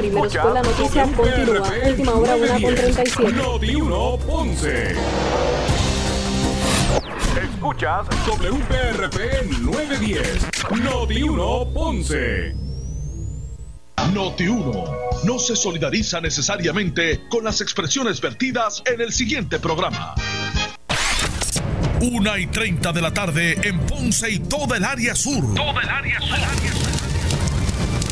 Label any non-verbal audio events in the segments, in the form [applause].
Primeros con la noticia continúa. Última hora, una con 37. Noti 1 Ponce. Escuchas WPRP 910. Noti 1 Ponce. Noti 1 no se solidariza necesariamente con las expresiones vertidas en el siguiente programa. Una y 30 de la tarde en Ponce y toda el área sur. Toda el área sur.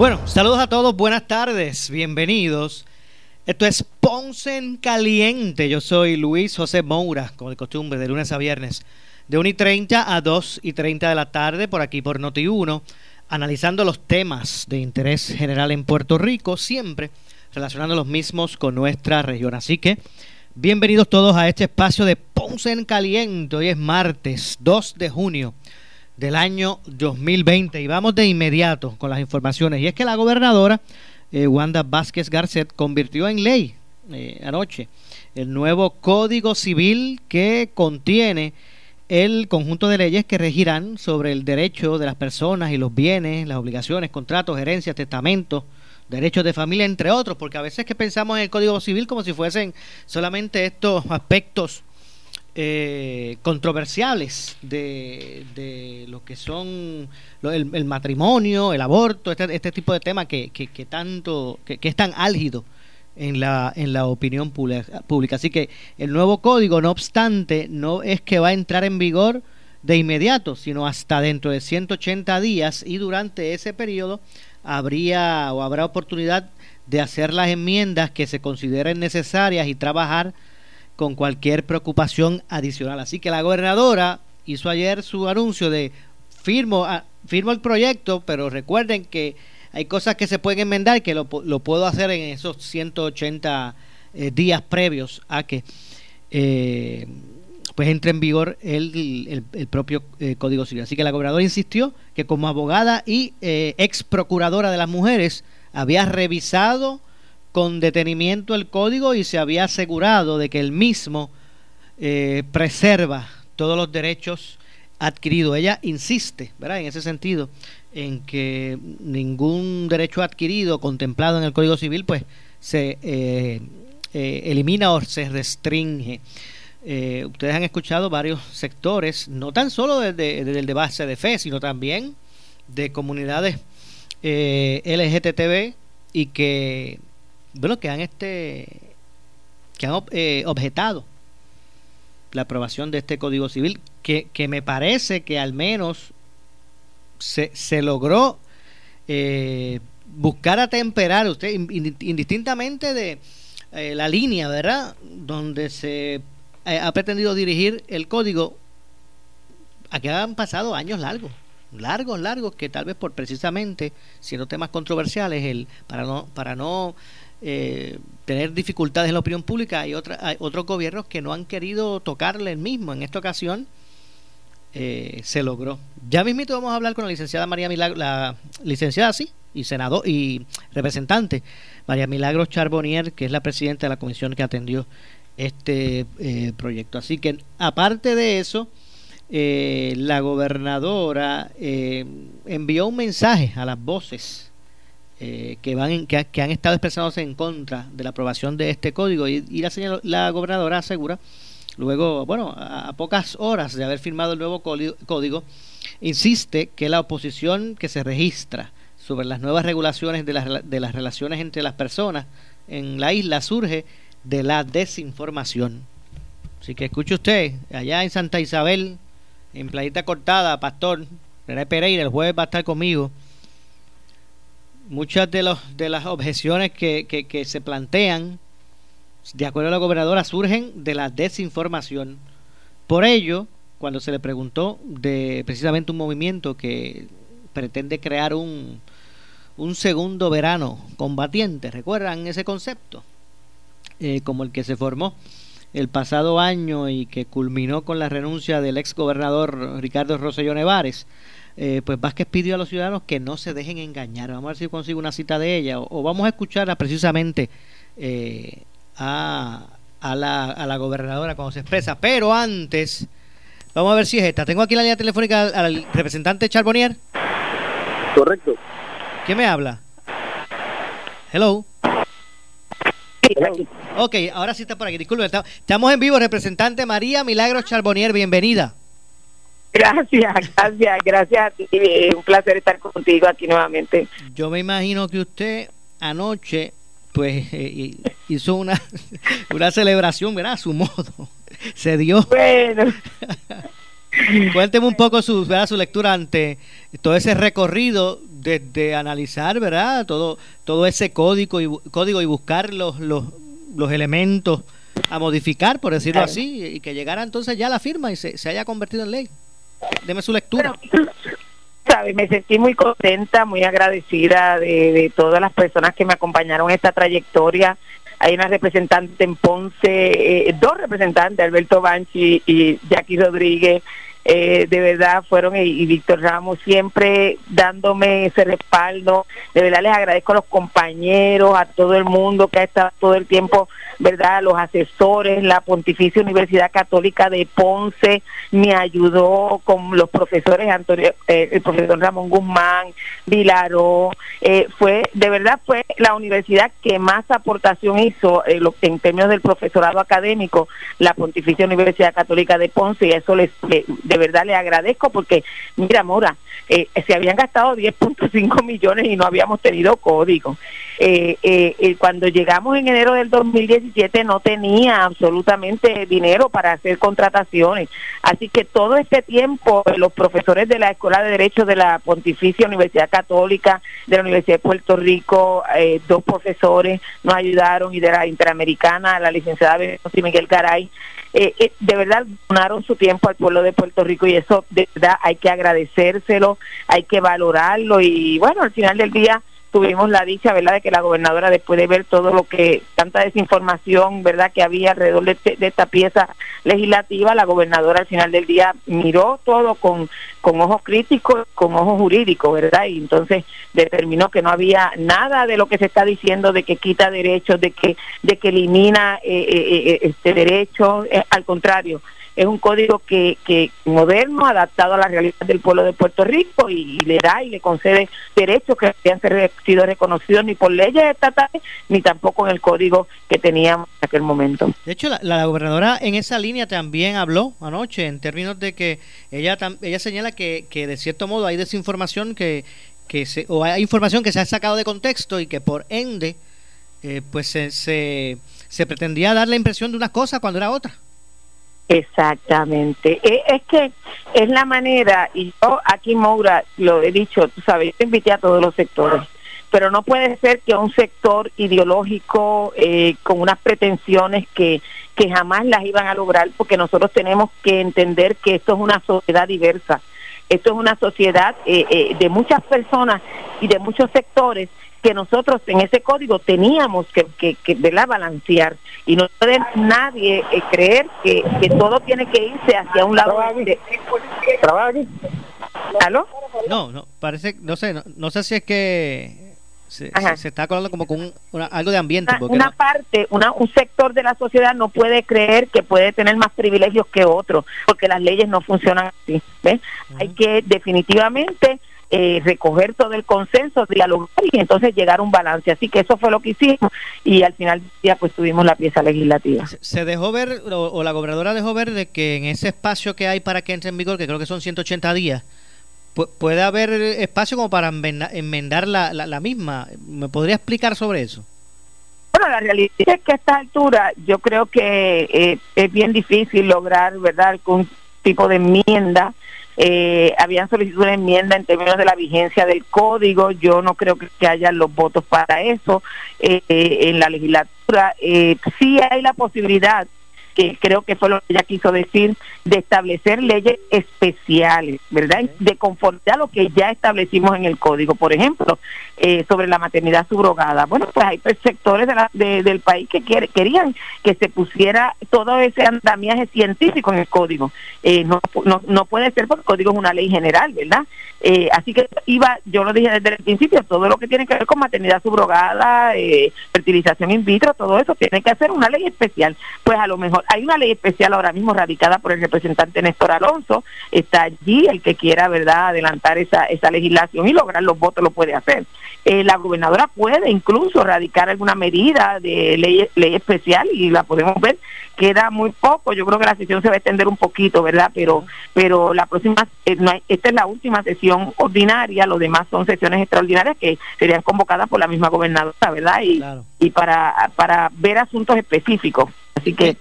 Bueno, saludos a todos, buenas tardes, bienvenidos. Esto es Ponce en Caliente. Yo soy Luis José Moura, como de costumbre, de lunes a viernes, de 1 y 30 a 2 y 30 de la tarde, por aquí por Noti1, analizando los temas de interés general en Puerto Rico, siempre relacionando los mismos con nuestra región. Así que, bienvenidos todos a este espacio de Ponce en Caliente. Hoy es martes 2 de junio del año 2020 y vamos de inmediato con las informaciones. Y es que la gobernadora eh, Wanda Vázquez Garcet convirtió en ley eh, anoche el nuevo Código Civil que contiene el conjunto de leyes que regirán sobre el derecho de las personas y los bienes, las obligaciones, contratos, herencias, testamentos, derechos de familia, entre otros, porque a veces que pensamos en el Código Civil como si fuesen solamente estos aspectos eh, controversiales de, de, lo que son el, matrimonio, el aborto, este, este tipo de temas que, que, tanto, que, es tan álgido en la, en la opinión pública. Así que el nuevo código, no obstante, no es que va a entrar en vigor de inmediato, sino hasta dentro de 180 días y durante ese periodo habría o habrá oportunidad de hacer las enmiendas que se consideren necesarias y trabajar con cualquier preocupación adicional. Así que la gobernadora hizo ayer su anuncio de firmo, ah, firmo el proyecto, pero recuerden que hay cosas que se pueden enmendar que lo, puedo hacer en esos 180 eh, días previos a que eh, pues entre en vigor el, el, propio eh, Código Civil. Así que la gobernadora insistió que como abogada y ex procuradora de las mujeres había revisado con detenimiento el código y se había asegurado de que el mismo eh, preserva todos los derechos adquiridos. Ella insiste, ¿verdad? En ese sentido, en que ningún derecho adquirido contemplado en el Código Civil, pues se eh, eh, elimina o se restringe. ustedes han escuchado varios sectores, no tan solo desde, el de base de fe, sino también de comunidades LGTB y que bueno, que han este que han eh, objetado la aprobación de este Código Civil, que, que me parece que al menos se, se logró eh, buscar atemperar usted indistintamente de eh, la línea, ¿verdad? Donde se ha pretendido dirigir el código. Aquí han pasado años largos, largos, largos, que tal vez por precisamente siendo temas controversiales, el para no para no eh, tener dificultades en la opinión pública. Hay, otra, hay otros gobiernos que no han querido tocarle el mismo. En esta ocasión eh, se logró. Ya mismito vamos a hablar con la licenciada María Milagro, la licenciada, sí, y senador y representante María Milagros Charbonnier, que es la presidenta de la comisión que atendió este eh, proyecto. Así que aparte de eso, la gobernadora envió un mensaje a las voces eh, que, van que, han estado expresándose en contra de la aprobación de este código y, la, la gobernadora asegura, luego, bueno, a, pocas horas de haber firmado el nuevo código, insiste que la oposición que se registra sobre las nuevas regulaciones de las, de las relaciones entre las personas en la isla surge de la desinformación. Así que escuche usted, allá en Santa Isabel, en Playita Cortada, Pastor, René Pereira, el jueves va a estar conmigo muchas de, los, de las objeciones que, que, se plantean, de acuerdo a la gobernadora, surgen de la desinformación. Por ello, cuando se le preguntó de precisamente un movimiento que pretende crear un, un segundo verano combatiente. ¿Recuerdan ese concepto? Eh, como el que se formó el pasado año y que culminó con la renuncia del ex gobernador Ricardo Rosselló Nevares. Eh, pues Vázquez pidió a los ciudadanos que no se dejen engañar. Vamos a ver si consigo una cita de ella o, vamos a escucharla precisamente eh, a, a, la, a la gobernadora cuando se expresa. Pero antes, vamos a ver si es esta. Tengo aquí la línea telefónica al, representante Charbonnier. Correcto. ¿Quién me habla? Hello. Ok, ahora sí está por aquí. Disculpe, estamos en vivo. Representante María Milagros Charbonnier, bienvenida. Gracias, gracias, gracias a ti. Un placer estar contigo aquí nuevamente. Yo me imagino que usted anoche pues eh, hizo una, [laughs] una celebración, ¿verdad? A su modo. [laughs] Se dio. Bueno. [laughs] Cuénteme un poco su, ¿verdad? su lectura ante todo ese recorrido de, analizar, ¿verdad? Todo, todo ese código y, código y buscar los, los, los elementos a modificar, por decirlo así, y que llegara entonces ya la firma y se, se haya convertido en ley. Deme su lectura. sabe, me sentí muy contenta, muy agradecida de, de todas las personas que me acompañaron en esta trayectoria hay una representante en Ponce, eh, dos representantes, Alberto Banchi y Jackie Rodríguez, eh, de verdad fueron y, Víctor Ramos siempre dándome ese respaldo. De verdad les agradezco a los compañeros, a todo el mundo que ha estado todo el tiempo, verdad, los asesores, la Pontificia Universidad Católica de Ponce me ayudó con los profesores Antonio, eh, el profesor Ramón Guzmán, Vilaró, eh, fue de verdad fue la universidad que más aportación hizo en términos del profesorado académico, la Pontificia Universidad Católica de Ponce y eso les de verdad le agradezco porque, mira, Mora, eh, se habían gastado 10.5 [laughs] millones y no habíamos tenido código. Eh, eh, cuando llegamos en enero del 2017 no tenía absolutamente dinero para hacer contrataciones. Así que todo este tiempo los profesores de la Escuela de Derecho de la Pontificia Universidad Católica, de la Universidad de Puerto Rico, dos profesores nos ayudaron y de la Interamericana, la licenciada Benito Miguel Caray, eh, eh, de verdad donaron su tiempo al pueblo de Puerto Rico y eso de verdad hay que agradecérselo, hay que valorarlo y bueno, al final del día tuvimos la dicha, ¿verdad?, de que la gobernadora, después de ver todo lo que, tanta desinformación, ¿verdad?, que había alrededor de, este, esta pieza legislativa, la gobernadora al final del día miró todo con, con ojos críticos, con ojos jurídicos, ¿verdad? Y entonces determinó que no había nada de lo que se está diciendo de que quita derechos, de que, de que elimina eh, eh, este derecho, al contrario es un código que, que moderno, adaptado a la realidad del pueblo de Puerto Rico y, le da y le concede derechos que no han sido reconocidos ni por leyes estatales ni tampoco en el código que teníamos en aquel momento. De hecho, la, gobernadora en esa línea también habló anoche en términos de que ella ella señala que, que de cierto modo hay desinformación que, que se, o hay información que se ha sacado de contexto y que por ende eh, pues se, se pretendía dar la impresión de una cosa cuando era otra. Exactamente. E, es que es la manera, y yo aquí, Moura, lo he dicho, tú sabes, yo invité a todos los sectores, pero no puede ser que un sector ideológico eh, con unas pretensiones que, que jamás las iban a lograr, porque nosotros tenemos que entender que esto es una sociedad diversa. Esto es una sociedad eh, eh, de muchas personas y de muchos sectores que nosotros en ese código teníamos que, que, que balancear y no puede nadie eh, creer que, que, todo tiene que irse hacia un lado de... ¿Aló? No, no, parece, no sé, no, sé si es que se, está acordando como con algo de ambiente. Una, parte, una, un sector de la sociedad no puede creer que puede tener más privilegios que otro, porque las leyes no funcionan así. ¿ves? Hay que definitivamente eh, recoger todo el consenso, dialogar y entonces llegar a un balance. Así que eso fue lo que hicimos y al final del día pues tuvimos la pieza legislativa. Se dejó ver, o, la gobernadora dejó ver de que en ese espacio que hay para que entre en vigor, que creo que son 180 días, puede haber espacio como para enmendar la, la, misma. ¿Me podría explicar sobre eso? Bueno, la realidad es que a esta altura yo creo que eh, es bien difícil lograr, ¿verdad?, algún tipo de enmienda eh, habían solicitado una enmienda en términos de la vigencia del código. Yo no creo que, haya los votos para eso eh, en la legislatura. Eh, sí hay la posibilidad que creo que fue lo que ella quiso decir, de establecer leyes especiales, ¿verdad? De conformidad a lo que ya establecimos en el código. Por ejemplo, eh, sobre la maternidad subrogada. Bueno, pues hay pues, sectores de la, del país que querían que se pusiera todo ese andamiaje científico en el código. Eh, no, no, no puede ser porque el código es una ley general, ¿verdad? Eh, así que iba, yo lo dije desde el principio, todo lo que tiene que ver con maternidad subrogada, fertilización in vitro, todo eso tiene que hacer una ley especial. Pues a lo mejor hay una ley especial ahora mismo radicada por el representante Néstor Alonso, está allí el que quiera, ¿verdad?, adelantar esa, esa legislación y lograr los votos lo puede hacer. Eh, la gobernadora puede incluso radicar alguna medida de ley, ley especial y la podemos ver. Queda muy poco. Yo creo que la sesión se va a extender un poquito verdad pero pero la próxima eh, esta es la última sesión ordinaria. Los demás son sesiones extraordinarias que serían convocadas por la misma gobernadora verdad y y para para ver asuntos específicos así que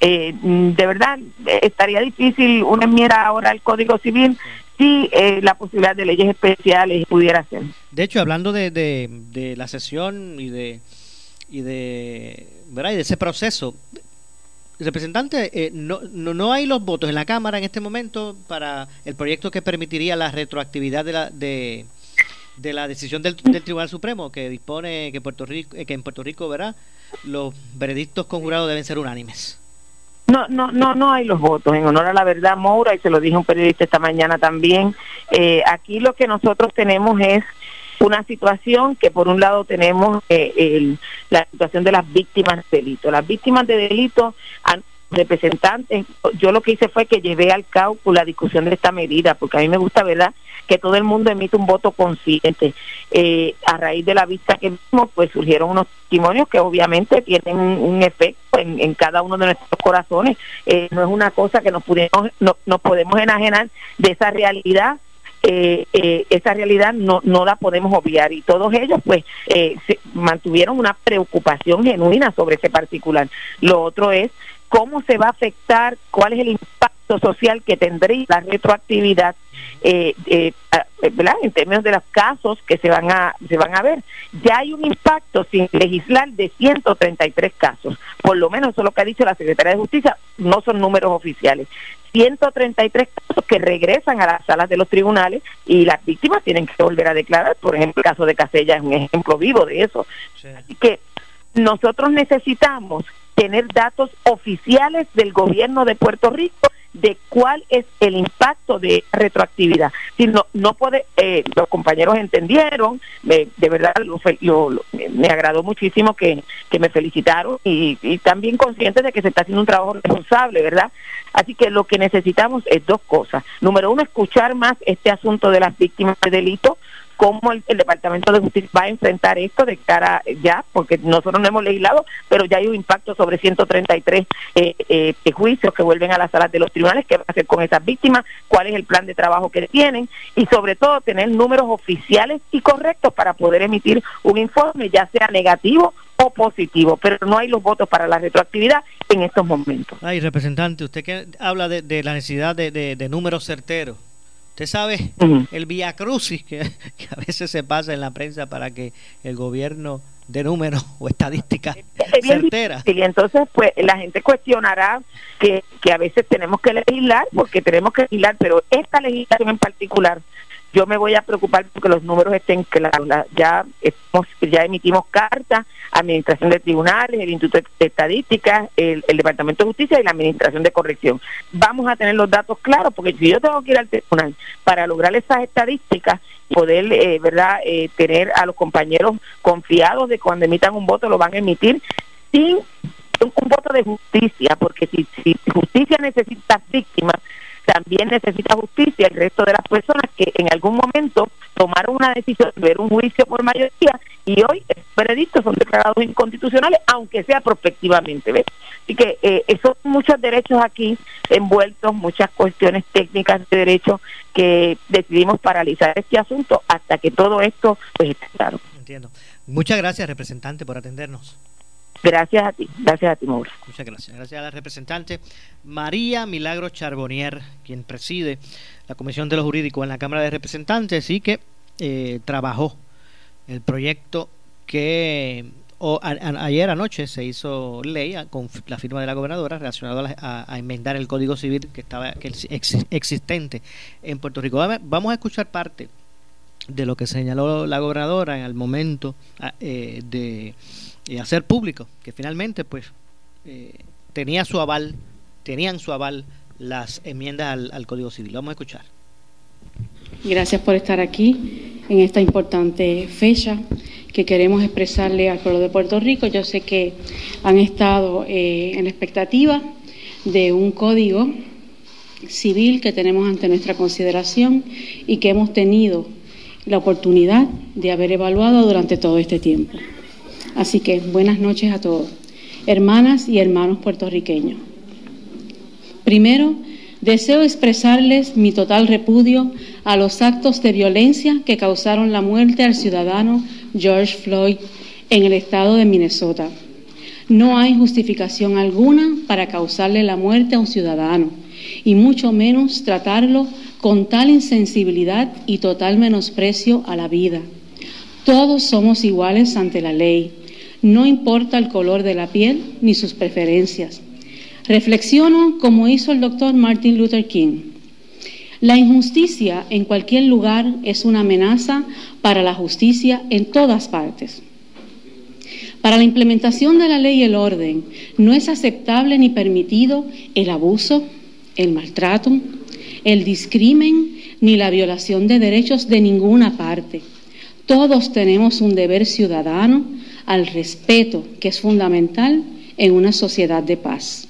eh, de verdad estaría difícil una enmienda ahora al código civil si la posibilidad de leyes especiales pudiera ser de hecho, hablando de, de, la sesión y de y de, ¿verdad? y de ese proceso, representante, eh, no, no, hay los votos en la Cámara en este momento para el proyecto que permitiría la retroactividad de la de, de la decisión del, Tribunal Supremo que dispone que Puerto Rico eh, que en Puerto Rico verá los veredictos conjurados deben ser unánimes. No, no, no, no hay los votos. En honor a la verdad, Moura, y se lo dije un periodista esta mañana también, eh, aquí lo que nosotros tenemos es una situación que por un lado tenemos eh, la situación de las víctimas de delito. Las víctimas de delito representantes, yo lo que hice fue que llevé al cálculo la discusión de esta medida, porque a mí me gusta, ¿verdad?, que todo el mundo emite un voto consciente. Eh, a raíz de la vista que vimos, pues surgieron unos testimonios que obviamente tienen un, efecto en, cada uno de nuestros corazones. Eh, no es una cosa que nos, pudimos, no, nos podemos enajenar de esa realidad eh, esa realidad no, no la podemos obviar y todos ellos pues eh, mantuvieron una preocupación genuina sobre ese particular. Lo otro es cómo se va a afectar, cuál es el impacto social que tendría la retroactividad eh, eh, en términos de los casos que se van a se van a ver. Ya hay un impacto sin legislar de 133 casos, por lo menos eso es lo que ha dicho la Secretaría de Justicia, no son números oficiales. 133 casos que regresan a las salas de los tribunales y las víctimas tienen que volver a declarar. Por ejemplo, el caso de Casella es un ejemplo vivo de eso. Así que nosotros necesitamos tener datos oficiales del gobierno de Puerto Rico de cuál es el impacto de retroactividad. Si no, no puede, eh, los compañeros entendieron, de verdad me agradó muchísimo que, que me felicitaron y, y, también conscientes de que se está haciendo un trabajo responsable, ¿verdad? Así que lo que necesitamos es dos cosas. Número uno, escuchar más este asunto de las víctimas de delito, cómo el, Departamento de Justicia va a enfrentar esto de cara ya, porque nosotros no hemos legislado, pero ya hay un impacto sobre 133 eh, eh, juicios que vuelven a las salas de los tribunales, qué va a hacer con esas víctimas, cuál es el plan de trabajo que tienen y sobre todo tener números oficiales y correctos para poder emitir un informe, ya sea negativo o positivo, pero no hay los votos para la retroactividad en estos momentos. Ay, representante, usted que habla de, la necesidad de números certeros. Usted sabe el vía crucis [laughs] que, a veces se pasa en la prensa para que el gobierno de números o estadísticas certeras. Y entonces, pues la gente cuestionará que, que a veces tenemos que legislar, porque tenemos que legislar, pero esta legislación en particular yo me voy a preocupar porque los números estén claros. ya, ya emitimos cartas, Administración de Tribunales, el Instituto de Estadística, el, Departamento de Justicia y la Administración de Corrección. Vamos a tener los datos claros porque si yo tengo que ir al tribunal para lograr esas estadísticas, poder, eh, ¿verdad?, eh, tener a los compañeros confiados de cuando emitan un voto lo van a emitir sin un, un voto de justicia, porque si, si justicia necesita víctimas, también necesita justicia el resto de las personas que en algún momento tomaron una decisión de ver un juicio por mayoría y hoy veredictos son declarados inconstitucionales, aunque sea prospectivamente. ¿ves? Así que eh, son muchos derechos aquí envueltos, muchas cuestiones técnicas de derecho que decidimos paralizar este asunto hasta que todo esto pues esté claro. Entiendo. Muchas gracias, representante, por atendernos. Gracias a ti, gracias a ti, Maura. Muchas gracias. Gracias a la representante María Milagro Charbonier, quien preside la Comisión de los Jurídicos en la Cámara de Representantes y que eh, trabajó el proyecto que o, ayer anoche se hizo ley con la firma de la gobernadora relacionado a, enmendar el Código Civil que estaba existente en Puerto Rico. Vamos a escuchar parte de lo que señaló la gobernadora en el momento eh, de eh, hacer público, que finalmente pues eh, tenía su aval, tenían su aval las enmiendas al, al Código Civil. Vamos a escuchar. Gracias por estar aquí en esta importante fecha que queremos expresarle al pueblo de Puerto Rico. Yo sé que han estado eh, en la expectativa de un código civil que tenemos ante nuestra consideración y que hemos tenido la oportunidad de haber evaluado durante todo este tiempo. Así que buenas noches a todos, hermanas y hermanos puertorriqueños. Primero, deseo expresarles mi total repudio a los actos de violencia que causaron la muerte al ciudadano George Floyd en el estado de Minnesota. No hay justificación alguna para causarle la muerte a un ciudadano, y mucho menos tratarlo con tal insensibilidad y total menosprecio a la vida. Todos somos iguales ante la ley, no importa el color de la piel ni sus preferencias. Reflexiono como hizo el doctor Martin Luther King. La injusticia en cualquier lugar es una amenaza para la justicia en todas partes. Para la implementación de la ley y el orden no es aceptable ni permitido el abuso, el maltrato, el discrimen ni la violación de derechos de ninguna parte. Todos tenemos un deber ciudadano al respeto que es fundamental en una sociedad de paz.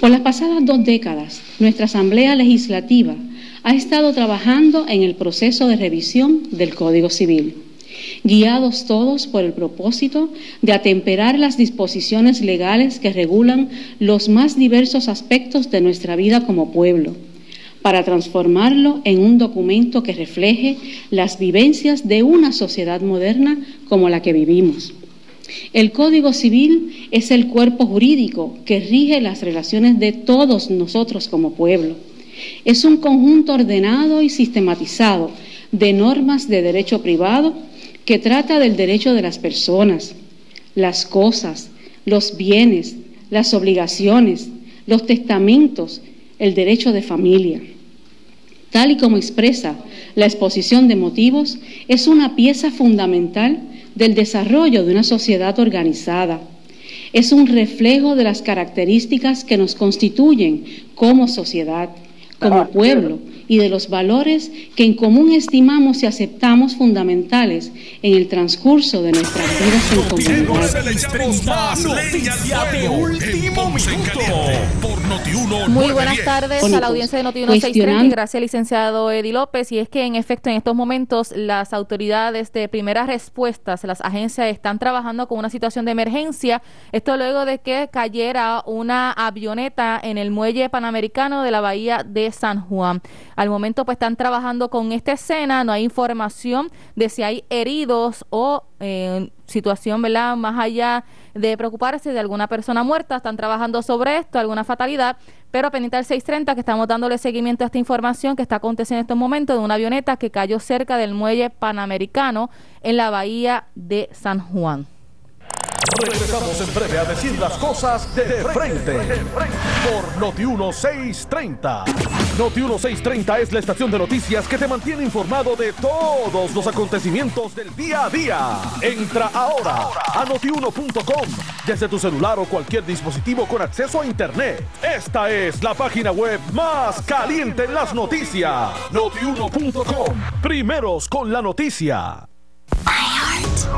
Por las pasadas dos décadas, nuestra Asamblea Legislativa ha estado trabajando en el proceso de revisión del Código Civil, guiados todos por el propósito de atemperar las disposiciones legales que regulan los más diversos aspectos de nuestra vida como pueblo, para transformarlo en un documento que refleje las vivencias de una sociedad moderna como la que vivimos. El Código Civil es el cuerpo jurídico que rige las relaciones de todos nosotros como pueblo es un conjunto ordenado y sistematizado de normas de derecho privado que trata del derecho de las personas, las cosas, los bienes, las obligaciones, los testamentos, el derecho de familia. Tal y como expresa la exposición de motivos, es una pieza fundamental del desarrollo de una sociedad organizada. Es un reflejo de las características que nos constituyen como sociedad como pueblo y de los valores que en común estimamos y aceptamos fundamentales en el transcurso de nuestras vidas en comunidad. Muy buenas tardes a la audiencia de Noti 630 y gracias licenciado Eddie López. Y es que en efecto en estos momentos las autoridades de primeras respuestas, las agencias están trabajando con una situación de emergencia. Esto luego de que cayera una avioneta en el muelle panamericano de la bahía de San Juan. Al momento pues están trabajando con esta escena, no hay información de si hay heridos o eh, situación, ¿verdad? Más allá de preocuparse de alguna persona muerta, están trabajando sobre esto, alguna fatalidad, pero pendiente al 630 que estamos dándole seguimiento a esta información que está aconteciendo en estos momentos de una avioneta que cayó cerca del muelle panamericano en la bahía de San Juan. Regresamos en breve a decir las cosas de frente por Noti 1630. Noti 1630 es la estación de noticias que te mantiene informado de todos los acontecimientos del día a día. Entra ahora a notiuno.com desde tu celular o cualquier dispositivo con acceso a internet. Esta es la página web más caliente en las noticias. notiuno.com. Primeros con la noticia.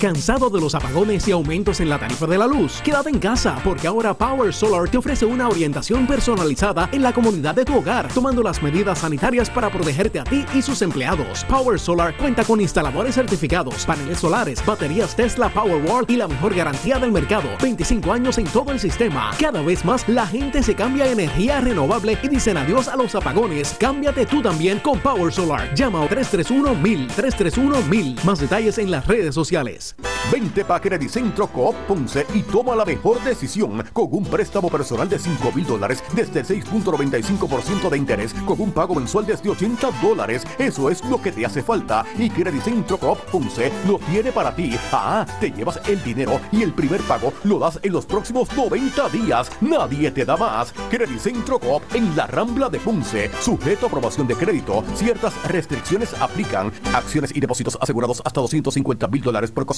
¿Cansado de los apagones y aumentos en la tarifa de la luz? Quédate en casa porque ahora Power Solar te ofrece una orientación personalizada en la comunidad de tu hogar, tomando las medidas sanitarias para protegerte a ti y sus empleados. Power Solar cuenta con instaladores certificados, paneles solares, baterías Tesla Powerwall y la mejor garantía del mercado. 25 años en todo el sistema. Cada vez más la gente se cambia a energía renovable y dicen adiós a los apagones. Cámbiate tú también con Power Solar. Llama a 331 1000 331 1000. Más detalles en las redes sociales. Vente pa' Centro Coop Ponce y toma la mejor decisión con un préstamo personal de 5 mil dólares desde el 6.95% de interés con un pago mensual desde 80 dólares. Eso es lo que te hace falta y Centro Coop Ponce lo tiene para ti. Ah, te llevas el dinero y el primer pago lo das en los próximos 90 días. Nadie te da más. Centro Coop en la Rambla de Ponce. Sujeto a aprobación de crédito. Ciertas restricciones aplican. Acciones y depósitos asegurados hasta 250 mil dólares por cosa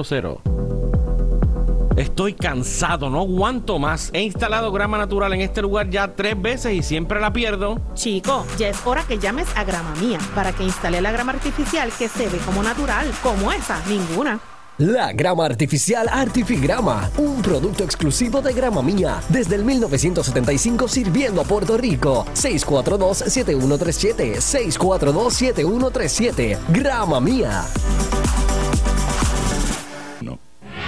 259-8200. Estoy cansado, no aguanto más. He instalado grama natural en este lugar ya tres veces y siempre la pierdo. Chico, ya es hora que llames a Grama Mía para que instale la grama artificial que se ve como natural, como esa, ninguna. La grama artificial Artifigrama, un producto exclusivo de Grama Mía, desde el 1975 sirviendo a Puerto Rico. 642-7137, 642-7137, Grama Mía.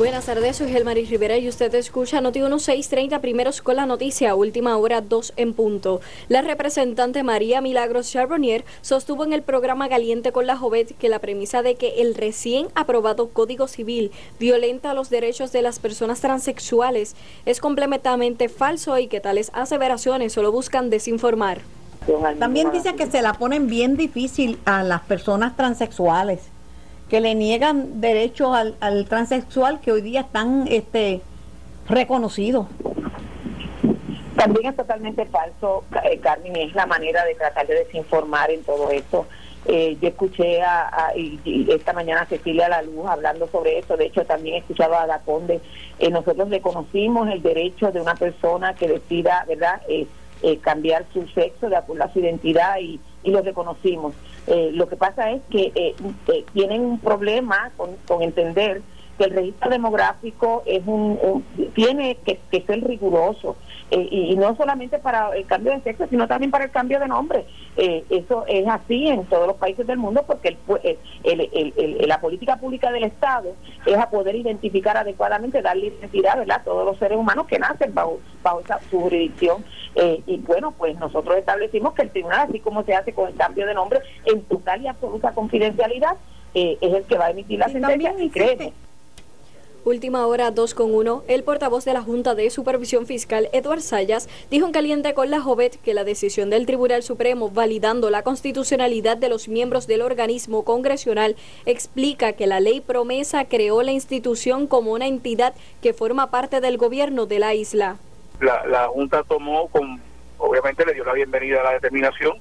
Buenas tardes, soy Gelmaris Rivera y usted escucha Noti 1630 primeros con la noticia, última hora 2 en punto. La representante María Milagros Charbonnier sostuvo en el programa Caliente con la Jovet que la premisa de que el recién aprobado Código Civil violenta los derechos de las personas transexuales es completamente falso y que tales aseveraciones solo buscan desinformar. También dice que se la ponen bien difícil a las personas transexuales que le niegan derechos al, al transexual que hoy día están este, reconocidos. También es totalmente falso, eh, Carmen, es la manera de tratar de desinformar en todo esto. Eh, yo escuché a, esta mañana a Cecilia La Luz hablando sobre eso, de hecho también he escuchado a la Conde. Eh, nosotros reconocimos el derecho de una persona que decida, ¿verdad?, cambiar su sexo de acuerdo a su identidad y, y lo reconocimos. Eh, lo que pasa es que eh, eh, tienen un problema con, entender que el registro demográfico es un, tiene que, ser riguroso eh, y, no solamente para el cambio de sexo sino también para el cambio de nombre eh, eso es así en todos los países del mundo porque el, la política pública del Estado es a poder identificar adecuadamente darle identidad ¿verdad? a todos los seres humanos que nacen bajo, bajo su jurisdicción eh, y bueno pues nosotros establecimos que el tribunal así como se hace con el cambio de nombre en total y absoluta confidencialidad es el que va a emitir la sentencia y Última hora 2 con 1. El portavoz de la Junta de Supervisión Fiscal, Eduard Sayas, dijo en caliente con la Jovet que la decisión del Tribunal Supremo validando la constitucionalidad de los miembros del organismo congresional explica que la ley promesa creó la institución como una entidad que forma parte del gobierno de la isla. La, Junta tomó con obviamente le dio la bienvenida a la determinación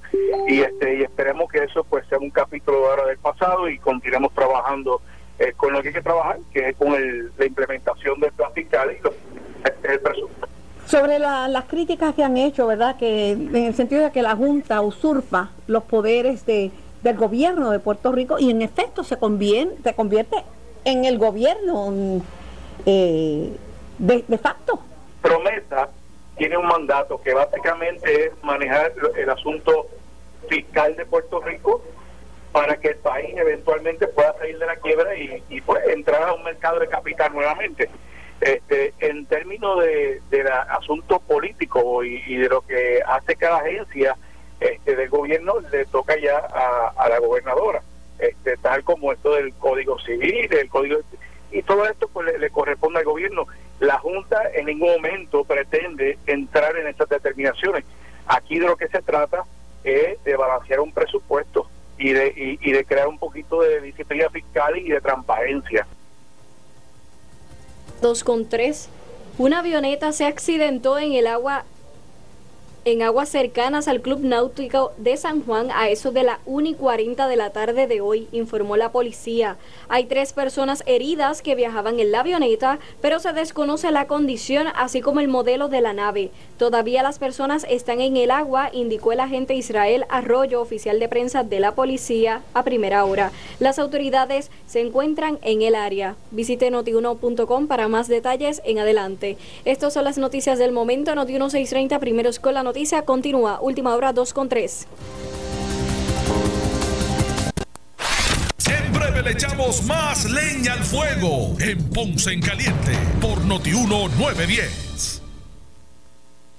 y este y esperemos que eso pues sea un capítulo ahora del pasado y continuemos trabajando eh, con lo que hay que trabajar, que es con la implementación del plan fiscal y el presupuesto. Sobre las críticas que han hecho, ¿verdad? Que en el sentido de que la Junta usurpa los poderes de, del gobierno de Puerto Rico y en efecto se, conviene, se convierte en el gobierno eh, de, de facto. Promesa tiene un mandato que básicamente es manejar el asunto fiscal de Puerto Rico para que el país eventualmente pueda salir de la quiebra y, y pues, entrar a un mercado de capital nuevamente. Este, en términos de, de asunto político y, de lo que hace cada agencia este, del gobierno, le toca ya a, la gobernadora, este, tal como esto del Código Civil, el Código y todo esto pues le, corresponde al gobierno. La Junta en ningún momento pretende entrar en estas determinaciones. Aquí de lo que se trata es de balancear un presupuesto y de, y, de crear un poquito de disciplina fiscal y de transparencia. Dos con tres. Una avioneta se accidentó en el agua en aguas cercanas al Club Náutico de San Juan a eso de la 1 y 40 de la tarde de hoy, informó la policía. Hay tres personas heridas que viajaban en la avioneta, pero se desconoce la condición así como el modelo de la nave. Todavía las personas están en el agua, indicó el agente Israel Arroyo, oficial de prensa de la policía, a primera hora. Las autoridades se encuentran en el área. Visite notiuno.com para más detalles en adelante. Estas son las noticias del momento. Noti 1630, primeros con la noticia noticia continúa. Última hora 2 con 3. En breve le echamos más leña al fuego en Ponce en Caliente por Notiuno 910.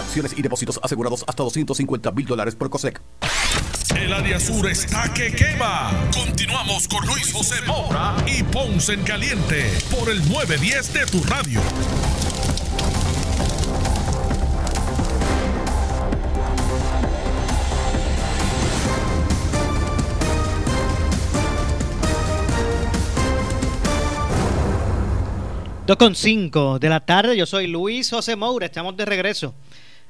Acciones y depósitos asegurados hasta 250 mil dólares por COSEC. El área sur está que quema. Continuamos con Luis José Moura y Ponce en Caliente por el 910 de tu radio. 2 con 5 de la tarde, yo soy Luis José Moura, estamos de regreso.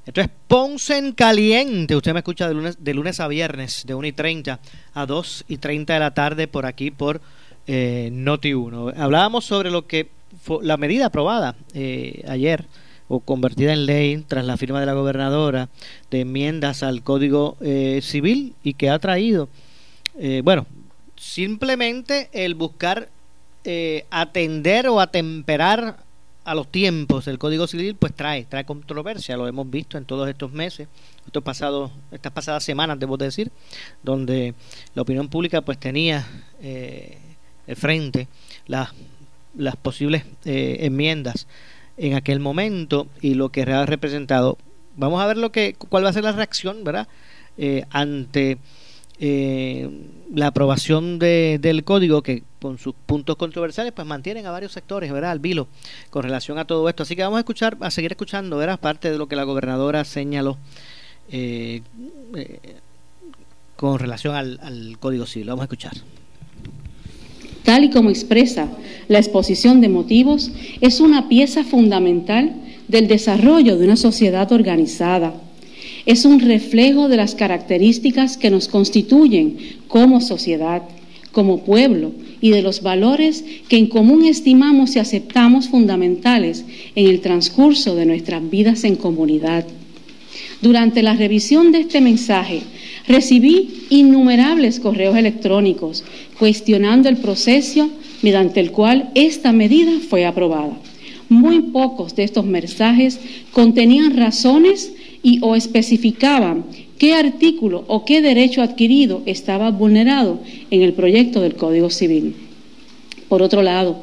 Esto es en Caliente. Usted me escucha de lunes, de lunes a viernes, de 1 y 30 a 2 y 30 de la tarde, por aquí por eh, Noti 1. Hablábamos sobre lo que fue la medida aprobada eh, ayer o convertida en ley tras la firma de la gobernadora de enmiendas al Código eh, Civil y que ha traído, bueno, simplemente el buscar eh, atender o atemperar a los tiempos del Código Civil, pues trae, trae controversia, lo hemos visto en todos estos meses, estos pasados, estas pasadas semanas, debo decir, donde la opinión pública pues tenía eh, frente las, las posibles eh, enmiendas en aquel momento y lo que ha representado. Vamos a ver lo que, cuál va a ser la reacción, ¿verdad? Eh, ante eh, la aprobación de, del código que con sus puntos controversiales pues mantienen a varios sectores, ¿verdad? Al vilo con relación a todo esto. Así que vamos a escuchar, a seguir escuchando, ¿verdad? Parte de lo que la gobernadora señaló eh, con relación al, al código civil. Vamos a escuchar tal y como expresa la exposición de motivos, es una pieza fundamental del desarrollo de una sociedad organizada, es un reflejo de las características que nos constituyen como sociedad, como pueblo y de los valores que en común estimamos y aceptamos fundamentales en el transcurso de nuestras vidas en comunidad. Durante la revisión de este mensaje, recibí innumerables correos electrónicos cuestionando el proceso mediante el cual esta medida fue aprobada. Muy pocos de estos mensajes contenían razones y o especificaban qué artículo o qué derecho adquirido estaba vulnerado en el proyecto del Código Civil. Por otro lado,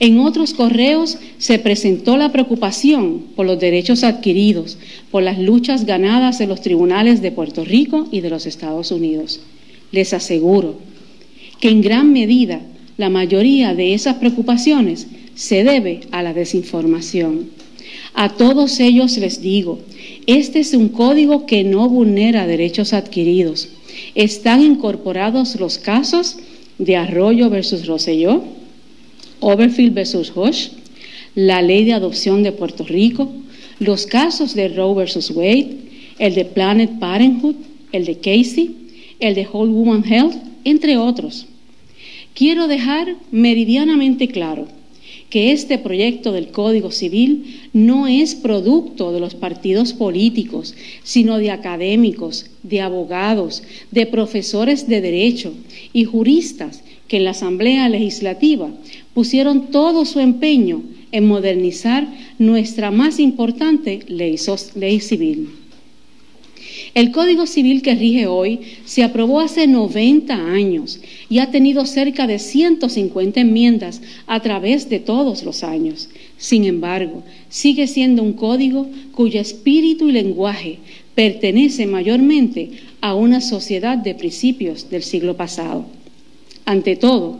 en otros correos se presentó la preocupación por los derechos adquiridos, por las luchas ganadas en los tribunales de Puerto Rico y de los Estados Unidos. Les aseguro que en gran medida la mayoría de esas preocupaciones se debe a la desinformación. A todos ellos les digo este es un código que no vulnera derechos adquiridos. Están incorporados los casos de Arroyo versus Rosselló, Overfield versus Hush, la ley de adopción de Puerto Rico, los casos de Roe versus Wade, el de Planet Parenthood, el de Casey, el de Whole Woman Health, entre otros. Quiero dejar meridianamente claro que este proyecto del Código Civil no es producto de los partidos políticos, sino de académicos, de abogados, de profesores de derecho y juristas que en la Asamblea Legislativa pusieron todo su empeño en modernizar nuestra más importante ley, ley civil. El Código Civil que rige hoy se aprobó hace 90 años y ha tenido cerca de 150 enmiendas a través de todos los años. Sin embargo, sigue siendo un código cuyo espíritu y lenguaje pertenece mayormente a una sociedad de principios del siglo pasado. Ante todo,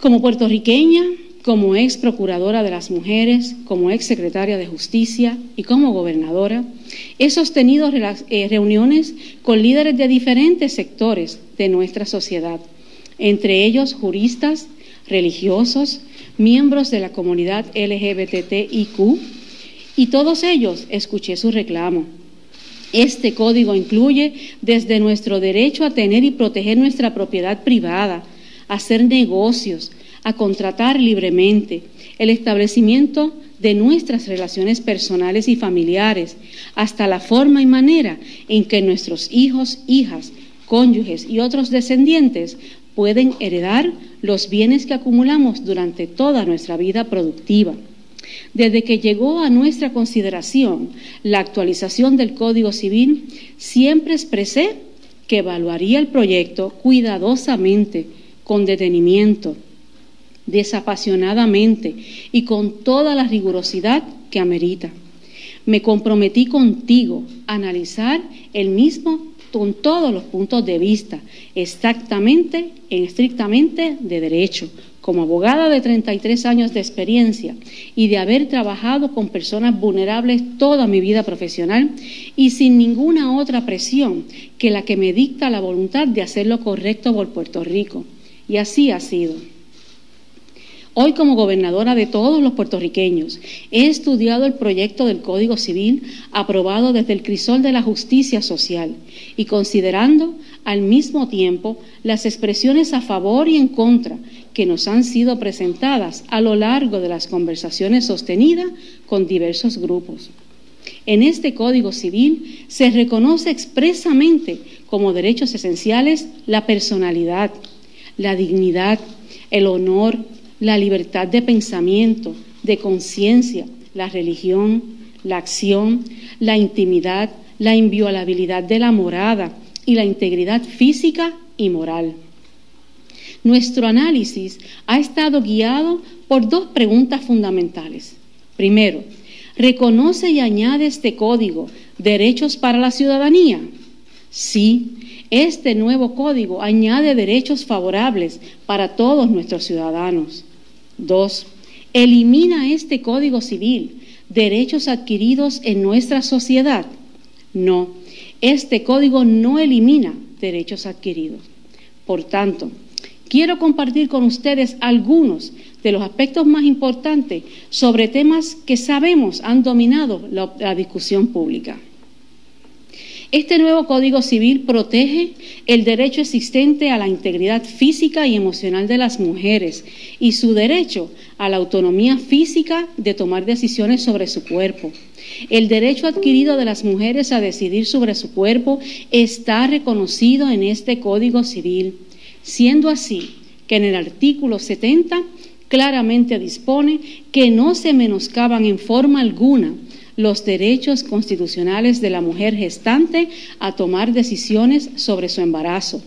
como puertorriqueña, como ex procuradora de las mujeres, como ex secretaria de justicia y como gobernadora, he sostenido eh, reuniones con líderes de diferentes sectores de nuestra sociedad, entre ellos juristas, religiosos, miembros de la comunidad LGBTIQ, y todos ellos escuché su reclamo. Este código incluye desde nuestro derecho a tener y proteger nuestra propiedad privada, hacer negocios, a contratar libremente, el establecimiento de nuestras relaciones personales y familiares, hasta la forma y manera en que nuestros hijos, hijas, cónyuges y otros descendientes pueden heredar los bienes que acumulamos durante toda nuestra vida productiva. Desde que llegó a nuestra consideración la actualización del Código Civil, siempre expresé que evaluaría el proyecto cuidadosamente, con detenimiento, desapasionadamente y con toda la rigurosidad que amerita. Me comprometí contigo a analizar el mismo con todos los puntos de vista, exactamente, estrictamente de derecho, como abogada de 33 años de experiencia y de haber trabajado con personas vulnerables toda mi vida profesional y sin ninguna otra presión que la que me dicta la voluntad de hacer lo correcto por Puerto Rico. Y así ha sido. Hoy como gobernadora de todos los puertorriqueños he estudiado el proyecto del Código Civil aprobado desde el crisol de la justicia social y considerando al mismo tiempo las expresiones a favor y en contra que nos han sido presentadas a lo largo de las conversaciones sostenidas con diversos grupos. En este Código Civil se reconoce expresamente como derechos esenciales la personalidad, la dignidad, el honor, la libertad de pensamiento, de conciencia, la religión, la acción, la intimidad, la inviolabilidad de la morada y la integridad física y moral. Nuestro análisis ha estado guiado por dos preguntas fundamentales. Primero, ¿reconoce y añade este código derechos para la ciudadanía? Sí, este nuevo código añade derechos favorables para todos nuestros ciudadanos. Dos, ¿elimina este código civil derechos adquiridos en nuestra sociedad? No, este código no elimina derechos adquiridos. Por tanto, quiero compartir con ustedes algunos de los aspectos más importantes sobre temas que sabemos han dominado la, discusión pública. Este nuevo Código Civil protege el derecho existente a la integridad física y emocional de las mujeres y su derecho a la autonomía física de tomar decisiones sobre su cuerpo. El derecho adquirido de las mujeres a decidir sobre su cuerpo está reconocido en este Código Civil, siendo así que en el artículo 70 claramente dispone que no se menoscaban en forma alguna los derechos constitucionales de la mujer gestante a tomar decisiones sobre su embarazo.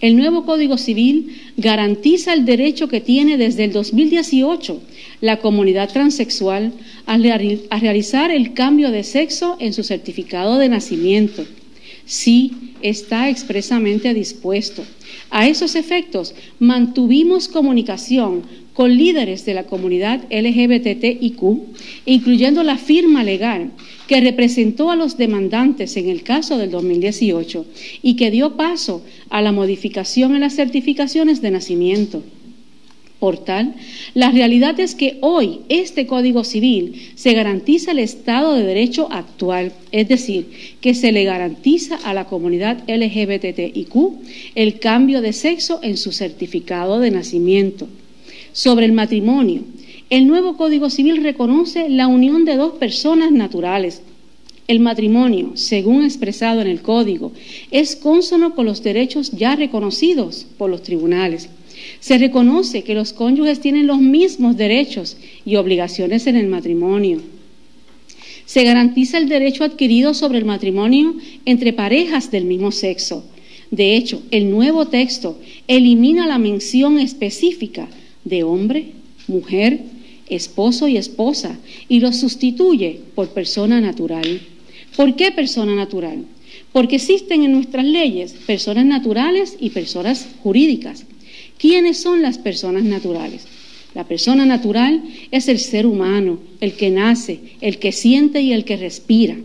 El nuevo Código Civil garantiza el derecho que tiene desde el 2018 la comunidad transexual a, realizar el cambio de sexo en su certificado de nacimiento. Sí, está expresamente dispuesto. A esos efectos, mantuvimos comunicación con líderes de la comunidad LGBTIQ, incluyendo la firma legal que representó a los demandantes en el caso del 2018 y que dio paso a la modificación en las certificaciones de nacimiento. Por tal, la realidad es que hoy este Código Civil se garantiza el Estado de Derecho actual, es decir, que se le garantiza a la comunidad LGBTIQ el cambio de sexo en su certificado de nacimiento sobre el matrimonio. El nuevo Código Civil reconoce la unión de dos personas naturales. El matrimonio, según expresado en el Código, es consono con los derechos ya reconocidos por los tribunales. Se reconoce que los cónyuges tienen los mismos derechos y obligaciones en el matrimonio. Se garantiza el derecho adquirido sobre el matrimonio entre parejas del mismo sexo. De hecho, el nuevo texto elimina la mención específica de hombre, mujer, esposo y esposa y lo sustituye por persona natural. ¿Por qué persona natural? Porque existen en nuestras leyes personas naturales y personas jurídicas. ¿Quiénes son las personas naturales? La persona natural es el ser humano, el que nace, el que siente y el que respira.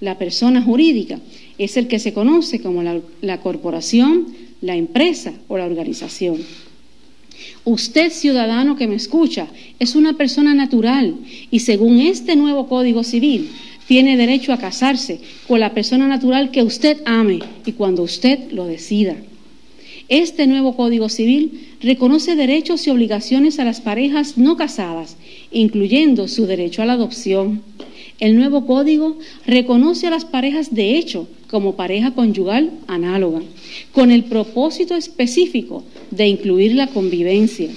La persona jurídica es el que se conoce como la, la corporación, la empresa o la organización. Usted, ciudadano que me escucha, es una persona natural y según este nuevo Código Civil, tiene derecho a casarse con la persona natural que usted ame y cuando usted lo decida. Este nuevo Código Civil reconoce derechos y obligaciones a las parejas no casadas, incluyendo su derecho a la adopción. El nuevo código reconoce a las parejas de hecho como pareja conyugal análoga, con el propósito específico de incluir la convivencia.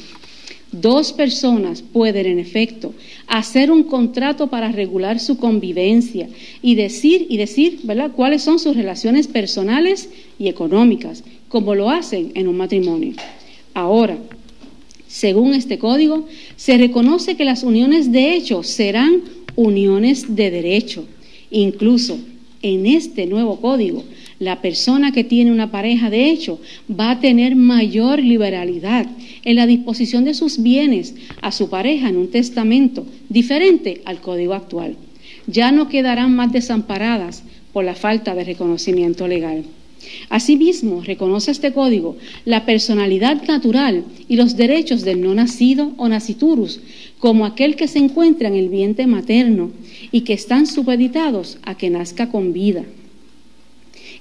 Dos personas pueden, en efecto, hacer un contrato para regular su convivencia y decir, y decir ¿verdad? cuáles son sus relaciones personales y económicas, como lo hacen en un matrimonio. Ahora, según este código, se reconoce que las uniones de hecho serán uniones de derecho. Incluso en este nuevo código, la persona que tiene una pareja de hecho va a tener mayor liberalidad en la disposición de sus bienes a su pareja en un testamento diferente al código actual. Ya no quedarán más desamparadas por la falta de reconocimiento legal. Asimismo, reconoce este código la personalidad natural y los derechos del no nacido o naciturus, como aquel que se encuentra en el vientre materno y que están supeditados a que nazca con vida.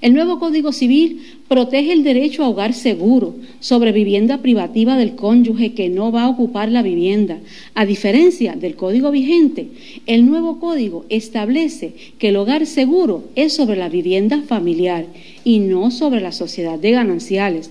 El nuevo Código Civil protege el derecho a hogar seguro sobre vivienda privativa del cónyuge que no va a ocupar la vivienda. A diferencia del Código vigente, el nuevo Código establece que el hogar seguro es sobre la vivienda familiar y no sobre la sociedad de gananciales.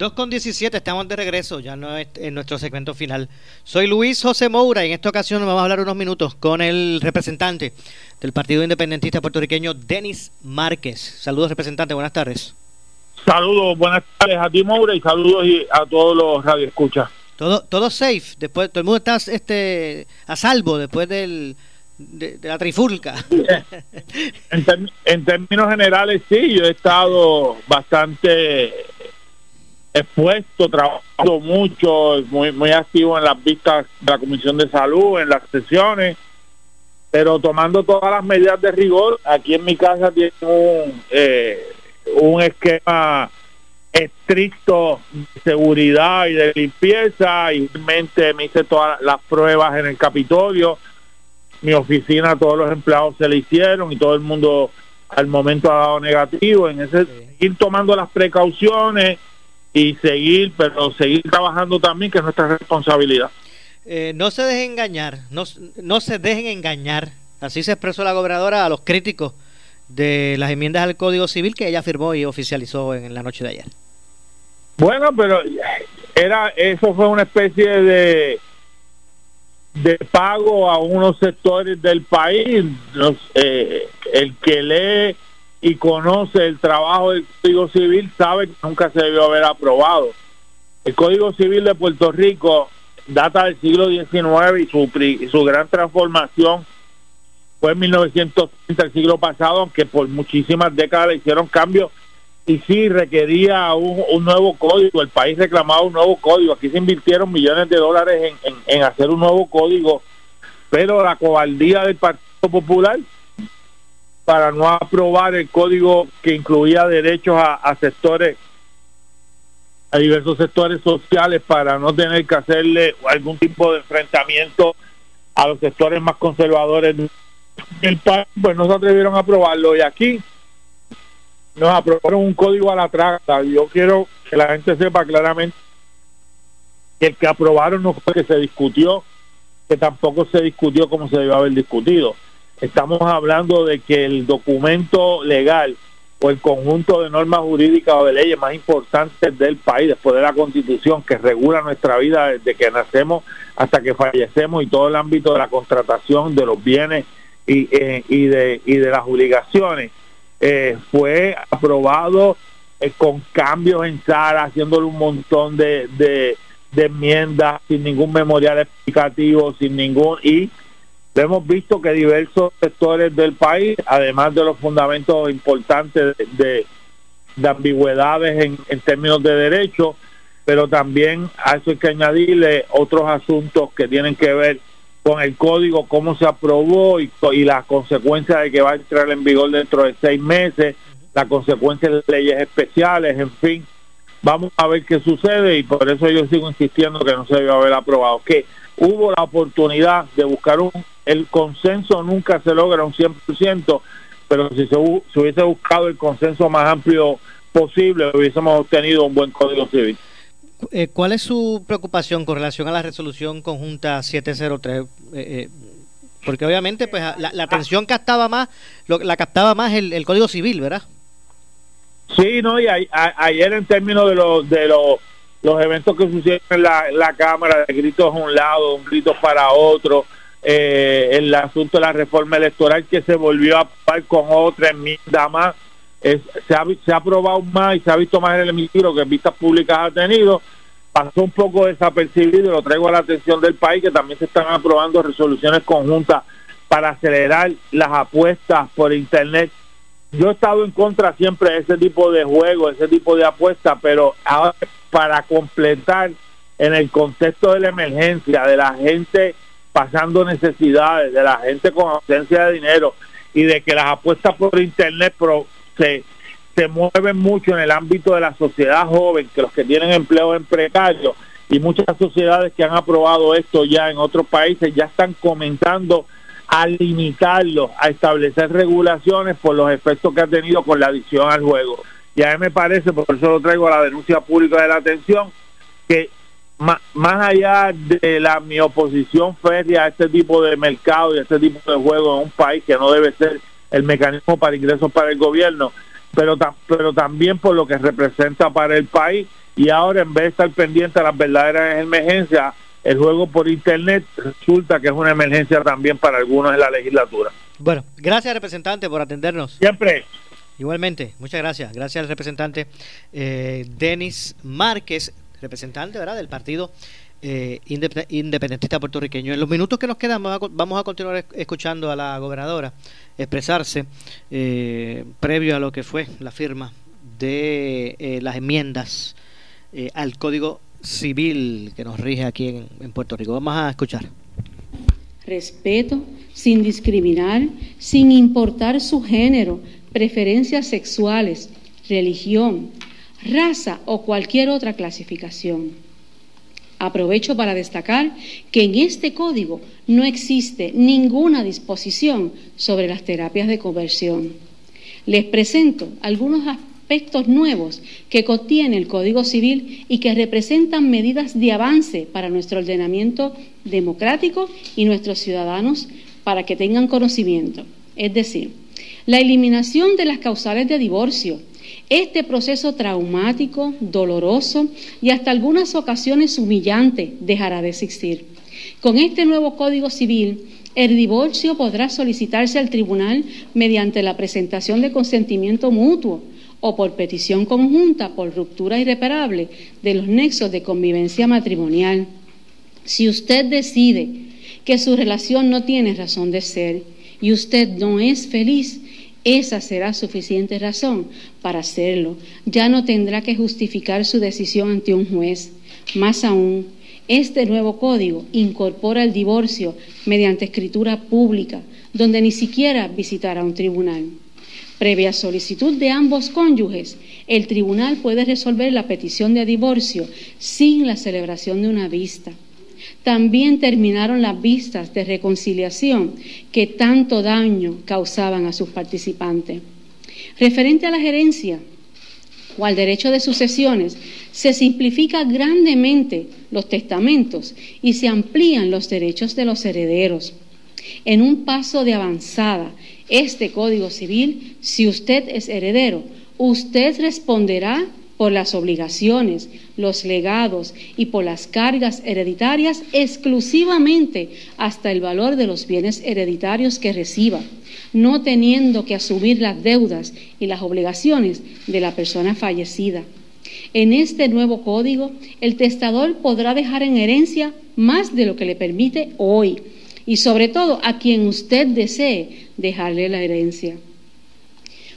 2 con 17, estamos de regreso, ya no es en nuestro segmento final. Soy Luis José Moura y en esta ocasión vamos a hablar unos minutos con el representante del Partido Independentista puertorriqueño, Denis Márquez. Saludos, representante, buenas tardes. Saludos, buenas tardes a ti, Moura, y saludos a todos los radioescuchas. Todo, todo safe, después, todo el mundo está este, a salvo después del, de, la trifulca. en, en términos generales, sí, yo he estado bastante expuesto, trabajando mucho, muy, muy activo en las vistas de la Comisión de Salud, en las sesiones, pero tomando todas las medidas de rigor. Aquí en mi casa tiene un, eh, un esquema estricto de seguridad y de limpieza. Y realmente me hice todas las pruebas en el Capitolio. Mi oficina, todos los empleados se le hicieron y todo el mundo al momento ha dado negativo. En ese, ir tomando las precauciones y seguir, pero seguir trabajando también, que es nuestra responsabilidad. Eh, no se dejen engañar, no, no se dejen engañar. Así se expresó la gobernadora a los críticos de las enmiendas al Código Civil que ella firmó y oficializó en, la noche de ayer. Bueno, pero era eso fue una especie de de pago a unos sectores del país. Eh, el que lee y conoce el trabajo del Código Civil sabe que nunca se debió haber aprobado. El Código Civil de Puerto Rico data del siglo XIX y su, su gran transformación fue en 1930, el siglo pasado, aunque por muchísimas décadas le hicieron cambios y sí requería un, nuevo código. El país reclamaba un nuevo código. Aquí se invirtieron millones de dólares en, en hacer un nuevo código, pero la cobardía del Partido Popular para no aprobar el código que incluía derechos a, sectores, a diversos sectores sociales, para no tener que hacerle algún tipo de enfrentamiento a los sectores más conservadores del país, pues no se atrevieron a aprobarlo. Y aquí nos aprobaron un código a la trata. Yo quiero que la gente sepa claramente que el que aprobaron no fue que se discutió, que tampoco se discutió como se debió haber discutido Estamos hablando de que el documento legal o el conjunto de normas jurídicas o de leyes más importantes del país después de la constitución que regula nuestra vida desde que nacemos hasta que fallecemos y todo el ámbito de la contratación de los bienes y, eh, y, de, y de las obligaciones eh, fue aprobado eh, con cambios en Sara, haciéndole un montón de, de, de enmiendas sin ningún memorial explicativo, sin ningún... y Hemos visto que diversos sectores del país, además de los fundamentos importantes de, ambigüedades en, términos de derecho, pero también a eso hay que añadirle otros asuntos que tienen que ver con el código, cómo se aprobó y, y las consecuencias de que va a entrar en vigor dentro de seis meses, las consecuencias de leyes especiales, en fin. Vamos a ver qué sucede y por eso yo sigo insistiendo que no se debe haber aprobado. Que hubo la oportunidad de buscar un el consenso nunca se logra un 100%, pero si se, hubiese buscado el consenso más amplio posible, hubiésemos obtenido un buen código civil. Eh, ¿Cuál es su preocupación con relación a la resolución conjunta 703? Eh, eh, Porque obviamente pues la, la atención captaba más, lo, la captaba más el, el Código Civil, ¿verdad? Sí, no, y ayer en términos de los de los, los eventos que sucedieron en la, la Cámara, de gritos a un lado, un grito para otro, eh, el asunto de la reforma electoral que se volvió a aprobar con otra enmienda más, se, ha, se ha aprobado más y se ha visto más en el hemiciclo que en vistas públicas ha tenido, pasó un poco desapercibido, lo traigo a la atención del país, que también se están aprobando resoluciones conjuntas para acelerar las apuestas por Internet yo he estado en contra siempre de ese tipo de juego, ese tipo de apuestas, pero ahora para completar en el contexto de la emergencia, de la gente pasando necesidades, de la gente con ausencia de dinero y de que las apuestas por internet se, se mueven mucho en el ámbito de la sociedad joven, que los que tienen empleo en precario y muchas sociedades que han aprobado esto ya en otros países ya están comentando a limitarlo, a establecer regulaciones por los efectos que ha tenido con la adicción al juego. Y a mí me parece, por eso lo traigo a la denuncia pública de la atención, que más, allá de la mi oposición férrea a este tipo de mercado y a este tipo de juego en un país que no debe ser el mecanismo para ingresos para el gobierno, pero, pero también por lo que representa para el país y ahora en vez de estar pendiente a las verdaderas emergencias, el juego por internet resulta que es una emergencia también para algunos de la legislatura. Bueno, gracias representante por atendernos. Siempre. Igualmente, muchas gracias. Gracias al representante eh, Denis Márquez, representante ¿verdad? del partido eh, independentista puertorriqueño. En los minutos que nos quedan vamos a, continuar escuchando a la gobernadora expresarse eh, previo a lo que fue la firma de eh, las enmiendas al Código civil que nos rige aquí en, Puerto Rico. Vamos a escuchar. Respeto, sin discriminar, sin importar su género, preferencias sexuales, religión, raza o cualquier otra clasificación. Aprovecho para destacar que en este código no existe ninguna disposición sobre las terapias de conversión. Les presento algunos aspectos nuevos que contiene el Código Civil y que representan medidas de avance para nuestro ordenamiento democrático y nuestros ciudadanos para que tengan conocimiento. Es decir, la eliminación de las causales de divorcio. Este proceso traumático, doloroso y hasta algunas ocasiones humillante dejará de existir. Con este nuevo Código Civil, el divorcio podrá solicitarse al tribunal mediante la presentación de consentimiento mutuo o por petición conjunta por ruptura irreparable de los nexos de convivencia matrimonial. Si usted decide que su relación no tiene razón de ser y usted no es feliz, esa será suficiente razón para hacerlo. Ya no tendrá que justificar su decisión ante un juez. Más aún, este nuevo código incorpora el divorcio mediante escritura pública, donde ni siquiera visitará un tribunal. Previa solicitud de ambos cónyuges, el tribunal puede resolver la petición de divorcio sin la celebración de una vista. También terminaron las vistas de reconciliación que tanto daño causaban a sus participantes. Referente a la gerencia o al derecho de sucesiones, se simplifica grandemente los testamentos y se amplían los derechos de los herederos. En un paso de avanzada este Código Civil, si usted es heredero, usted responderá por las obligaciones, los legados y por las cargas hereditarias exclusivamente hasta el valor de los bienes hereditarios que reciba, no teniendo que asumir las deudas y las obligaciones de la persona fallecida. En este nuevo código, el testador podrá dejar en herencia más de lo que le permite hoy y sobre todo a quien usted desee dejarle la herencia.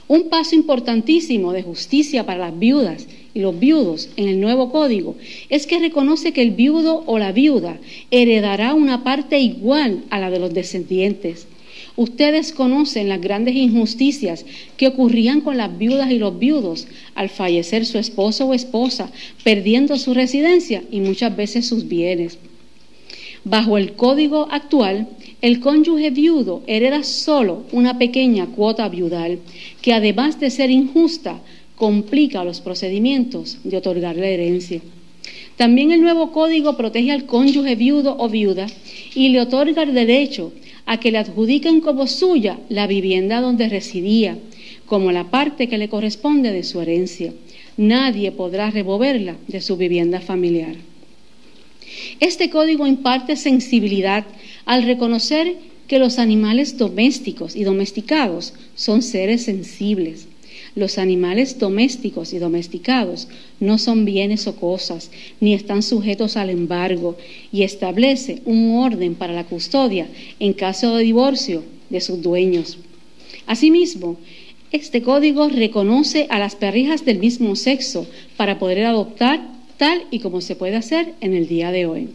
Un paso importantísimo de justicia para las viudas y los viudos en el nuevo código es que reconoce que el viudo o la viuda heredará una parte igual a la de los descendientes. Ustedes conocen las grandes injusticias que ocurrían con las viudas y los viudos al fallecer su esposo o esposa, perdiendo su residencia y muchas veces sus bienes. Bajo el código actual, el cónyuge viudo hereda solo una pequeña cuota viudal, que además de ser injusta, complica los procedimientos de otorgar la herencia. También el nuevo código protege al cónyuge viudo o viuda y le otorga el derecho a que le adjudiquen como suya la vivienda donde residía, como la parte que le corresponde de su herencia. Nadie podrá removerla de su vivienda familiar. Este código imparte sensibilidad al reconocer que los animales domésticos y domesticados son seres sensibles. Los animales domésticos y domesticados no son bienes o cosas, ni están sujetos al embargo, y establece un orden para la custodia en caso de divorcio de sus dueños. Asimismo, este código reconoce a las perrijas del mismo sexo para poder adoptar tal y como se puede hacer en el día de hoy.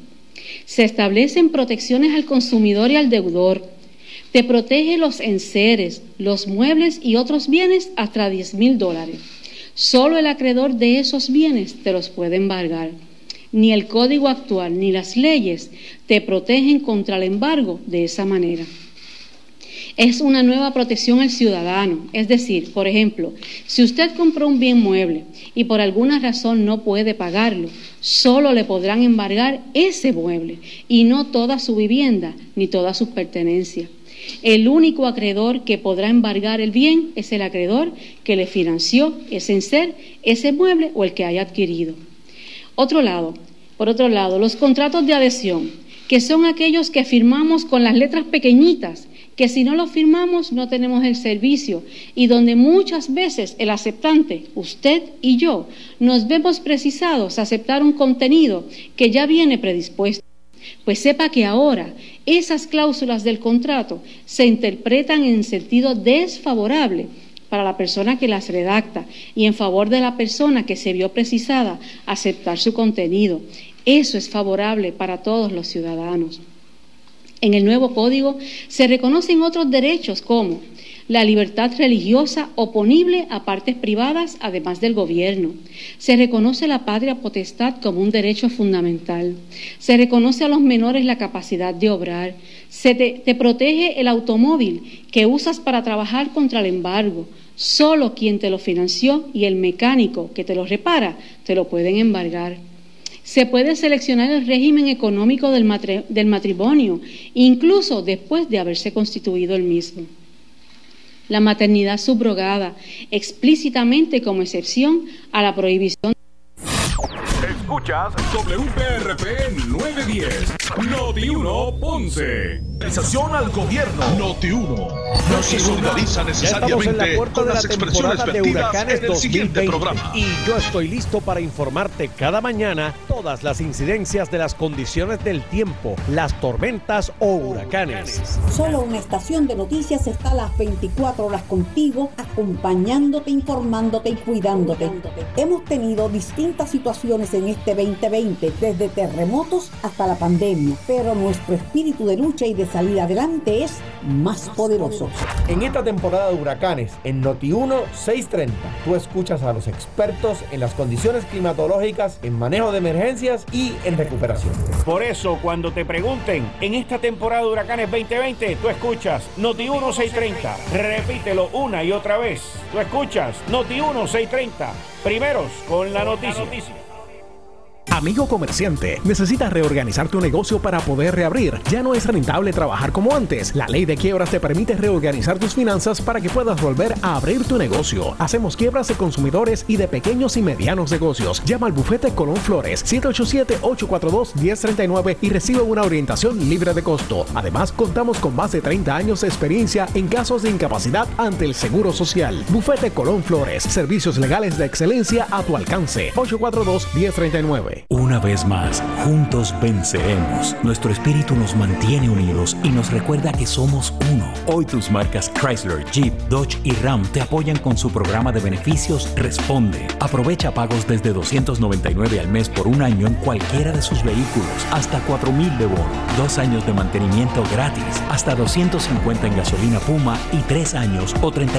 Se establecen protecciones al consumidor y al deudor. Te protege los enseres, los muebles y otros bienes hasta 10 mil dólares. Solo el acreedor de esos bienes te los puede embargar. Ni el código actual ni las leyes te protegen contra el embargo de esa manera es una nueva protección al ciudadano. Es decir, por ejemplo, si usted compró un bien mueble y por alguna razón no puede pagarlo, solo le podrán embargar ese mueble y no toda su vivienda ni todas sus pertenencias. El único acreedor que podrá embargar el bien es el acreedor que le financió ese ser, ese mueble o el que haya adquirido. Otro lado, por otro lado, los contratos de adhesión, que son aquellos que firmamos con las letras pequeñitas que si no lo firmamos no tenemos el servicio y donde muchas veces el aceptante, usted y yo, nos vemos precisados a aceptar un contenido que ya viene predispuesto. Pues sepa que ahora esas cláusulas del contrato se interpretan en sentido desfavorable para la persona que las redacta y en favor de la persona que se vio precisada a aceptar su contenido. Eso es favorable para todos los ciudadanos. En el nuevo código se reconocen otros derechos como la libertad religiosa oponible a partes privadas, además del gobierno. Se reconoce la patria potestad como un derecho fundamental. Se reconoce a los menores la capacidad de obrar. Se te, protege el automóvil que usas para trabajar contra el embargo. Solo quien te lo financió y el mecánico que te lo repara te lo pueden embargar. Se puede seleccionar el régimen económico del, matrimonio, incluso después de haberse constituido el mismo. La maternidad subrogada, explícitamente como excepción a la prohibición. Escuchas WPRP 910, Noti 1 Ponce. Realización al gobierno. Noti 1. No se solidariza necesariamente con las expresiones vertidas en el siguiente programa. Y yo estoy listo para informarte cada mañana todas las incidencias de las condiciones del tiempo, las tormentas o huracanes. Solo una estación de noticias está a las 24 horas contigo, acompañándote, informándote y cuidándote. Hemos tenido distintas situaciones en este 2020, desde terremotos hasta la pandemia, pero nuestro espíritu de lucha y de salir adelante es más poderoso. En esta temporada de huracanes, en Noti1 630, tú escuchas a los expertos en las condiciones climatológicas, en manejo de emergencias y en recuperación. Por eso, cuando te pregunten, en esta temporada de huracanes 2020, tú escuchas Noti1 630. Repítelo una y otra vez. Tú escuchas Noti1 630. Primeros con la noticia. Amigo comerciante, ¿necesitas reorganizar tu negocio para poder reabrir? Ya no es rentable trabajar como antes. La ley de quiebras te permite reorganizar tus finanzas para que puedas volver a abrir tu negocio. Hacemos quiebras de consumidores y de pequeños y medianos negocios. Llama al bufete Colón Flores 787-842-1039 y recibe una orientación libre de costo. Además, contamos con más de 30 años de experiencia en casos de incapacidad ante el Seguro Social. Bufete Colón Flores, servicios legales de excelencia a tu alcance. 842-1039. Una vez más, juntos venceremos. Nuestro espíritu nos mantiene unidos y nos recuerda que somos uno. Hoy tus marcas Chrysler, Jeep, Dodge y Ram te apoyan con su programa de beneficios Responde. Aprovecha pagos desde 299 al mes por un año en cualquiera de sus vehículos, hasta 4000 de bono, dos años de mantenimiento gratis, hasta 250 en gasolina Puma y tres años o 30